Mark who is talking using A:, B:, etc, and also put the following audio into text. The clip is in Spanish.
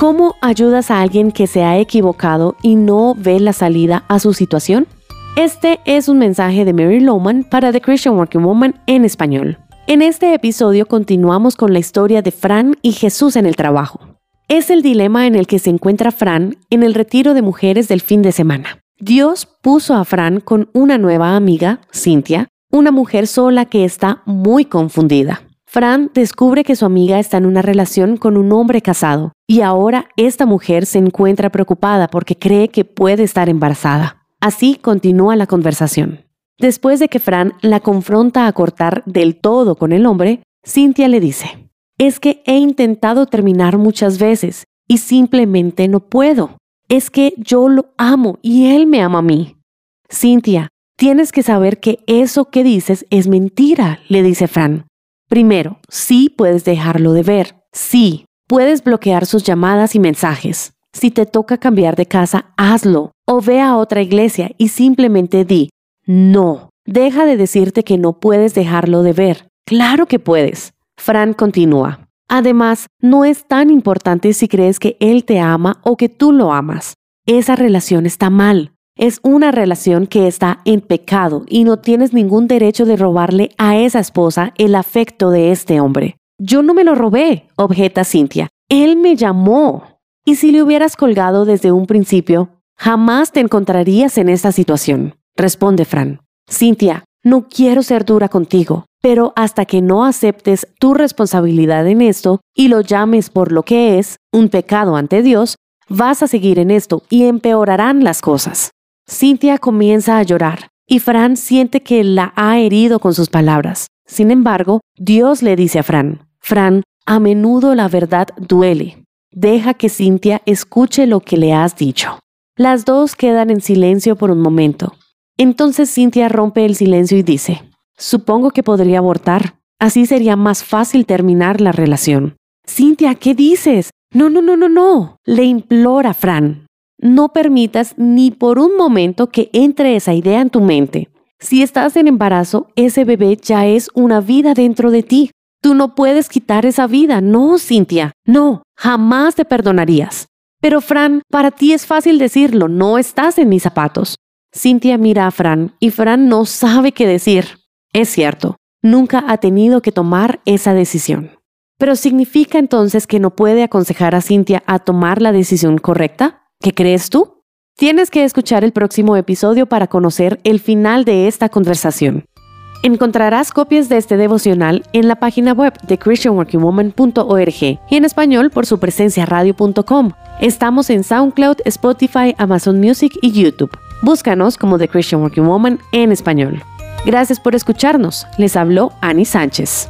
A: ¿Cómo ayudas a alguien que se ha equivocado y no ve la salida a su situación? Este es un mensaje de Mary Lowman para The Christian Working Woman en español. En este episodio continuamos con la historia de Fran y Jesús en el trabajo. Es el dilema en el que se encuentra Fran en el retiro de mujeres del fin de semana. Dios puso a Fran con una nueva amiga, Cynthia, una mujer sola que está muy confundida. Fran descubre que su amiga está en una relación con un hombre casado y ahora esta mujer se encuentra preocupada porque cree que puede estar embarazada. Así continúa la conversación. Después de que Fran la confronta a cortar del todo con el hombre, Cynthia le dice, es que he intentado terminar muchas veces y simplemente no puedo. Es que yo lo amo y él me ama a mí. Cynthia, tienes que saber que eso que dices es mentira, le dice Fran. Primero, sí puedes dejarlo de ver. Sí, puedes bloquear sus llamadas y mensajes. Si te toca cambiar de casa, hazlo. O ve a otra iglesia y simplemente di, no. Deja de decirte que no puedes dejarlo de ver. Claro que puedes. Fran continúa. Además, no es tan importante si crees que él te ama o que tú lo amas. Esa relación está mal. Es una relación que está en pecado y no tienes ningún derecho de robarle a esa esposa el afecto de este hombre. Yo no me lo robé, objeta Cintia. Él me llamó. Y si le hubieras colgado desde un principio, jamás te encontrarías en esta situación, responde Fran. Cintia, no quiero ser dura contigo, pero hasta que no aceptes tu responsabilidad en esto y lo llames por lo que es, un pecado ante Dios, vas a seguir en esto y empeorarán las cosas. Cintia comienza a llorar y Fran siente que la ha herido con sus palabras. Sin embargo, Dios le dice a Fran, Fran, a menudo la verdad duele, Deja que Cintia escuche lo que le has dicho. Las dos quedan en silencio por un momento. Entonces Cintia rompe el silencio y dice, supongo que podría abortar. Así sería más fácil terminar la relación. Cintia, ¿qué dices? No, no, no, no, no. Le implora Fran. No permitas ni por un momento que entre esa idea en tu mente. Si estás en embarazo, ese bebé ya es una vida dentro de ti. Tú no puedes quitar esa vida. No, Cintia. No, jamás te perdonarías. Pero Fran, para ti es fácil decirlo, no estás en mis zapatos. Cintia mira a Fran y Fran no sabe qué decir. Es cierto, nunca ha tenido que tomar esa decisión. Pero ¿significa entonces que no puede aconsejar a Cintia a tomar la decisión correcta? ¿Qué crees tú? Tienes que escuchar el próximo episodio para conocer el final de esta conversación. Encontrarás copias de este devocional en la página web de christianworkingwoman.org y en español por su presencia radio.com. Estamos en SoundCloud, Spotify, Amazon Music y YouTube. Búscanos como The Christian Working Woman en español. Gracias por escucharnos. Les habló Annie Sánchez.